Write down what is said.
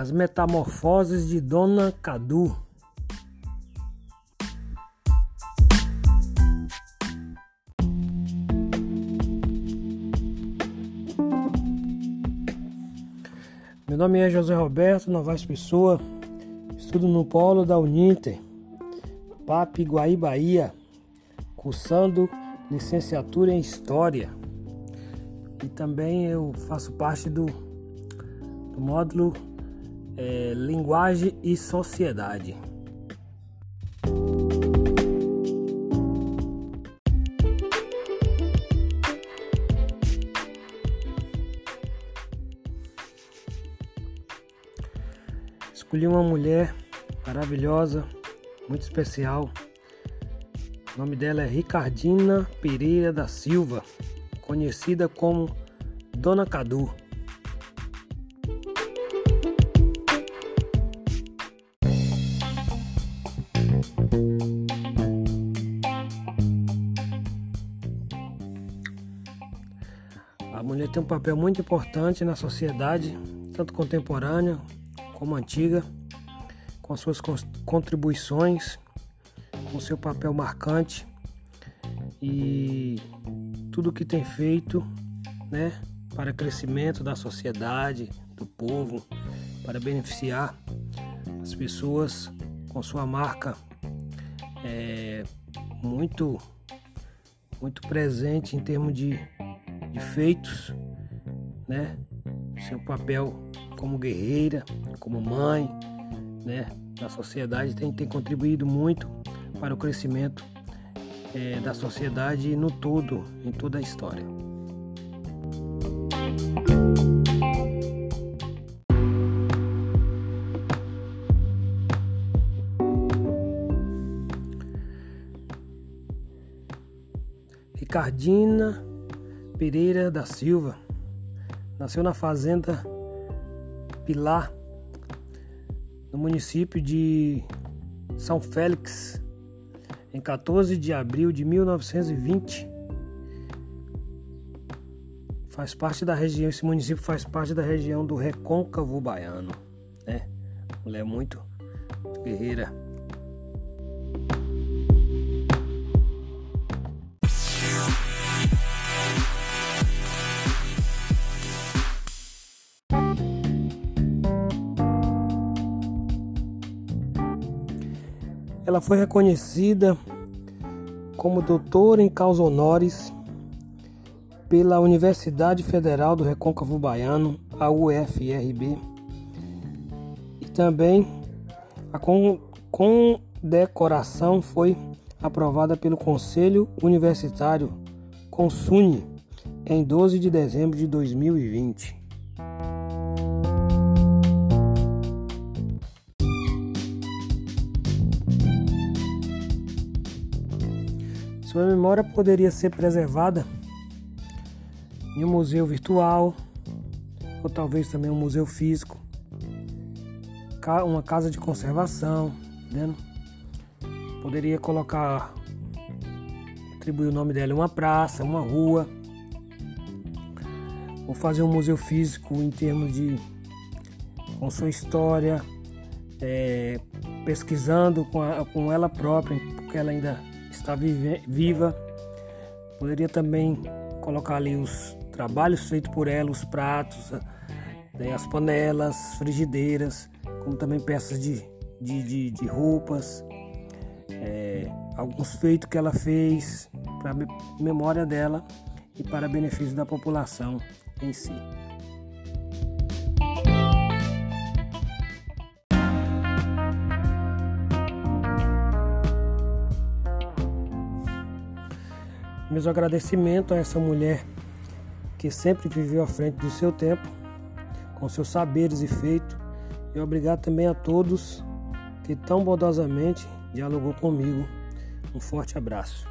As Metamorfoses de Dona Cadu. Meu nome é José Roberto Novaes Pessoa, estudo no polo da Uninter, Papi Guaí, Bahia, cursando licenciatura em História. E também eu faço parte do, do módulo é, Linguagem e Sociedade. Escolhi uma mulher maravilhosa, muito especial. O nome dela é Ricardina Pereira da Silva, conhecida como Dona Cadu. Mulher tem um papel muito importante na sociedade, tanto contemporânea como antiga, com suas contribuições, com seu papel marcante. E tudo que tem feito, né, para crescimento da sociedade, do povo, para beneficiar as pessoas com sua marca é, muito muito presente em termos de, de feitos, né? Seu papel como guerreira, como mãe, né, na sociedade tem, tem contribuído muito para o crescimento é, da sociedade no todo, em toda a história. Ricardina Pereira da Silva nasceu na fazenda Pilar, no município de São Félix, em 14 de abril de 1920. Faz parte da região, esse município faz parte da região do Recôncavo Baiano, né? Mulher muito, guerreira. Ela foi reconhecida como doutora em causa honoris pela Universidade Federal do Recôncavo Baiano, a UFRB, e também a condecoração foi aprovada pelo Conselho Universitário Consune em 12 de dezembro de 2020. Sua memória poderia ser preservada em um museu virtual, ou talvez também um museu físico, uma casa de conservação, entendeu? Poderia colocar, atribuir o nome dela uma praça, uma rua, ou fazer um museu físico em termos de com sua história, é, pesquisando com, a, com ela própria, porque ela ainda está vive, viva. Poderia também colocar ali os trabalhos feitos por ela, os pratos, né, as panelas, frigideiras, como também peças de, de, de, de roupas, é, alguns feitos que ela fez para memória dela e para benefício da população em si. Meus agradecimentos a essa mulher que sempre viveu à frente do seu tempo, com seus saberes e feitos, e obrigado também a todos que tão bondosamente dialogou comigo. Um forte abraço.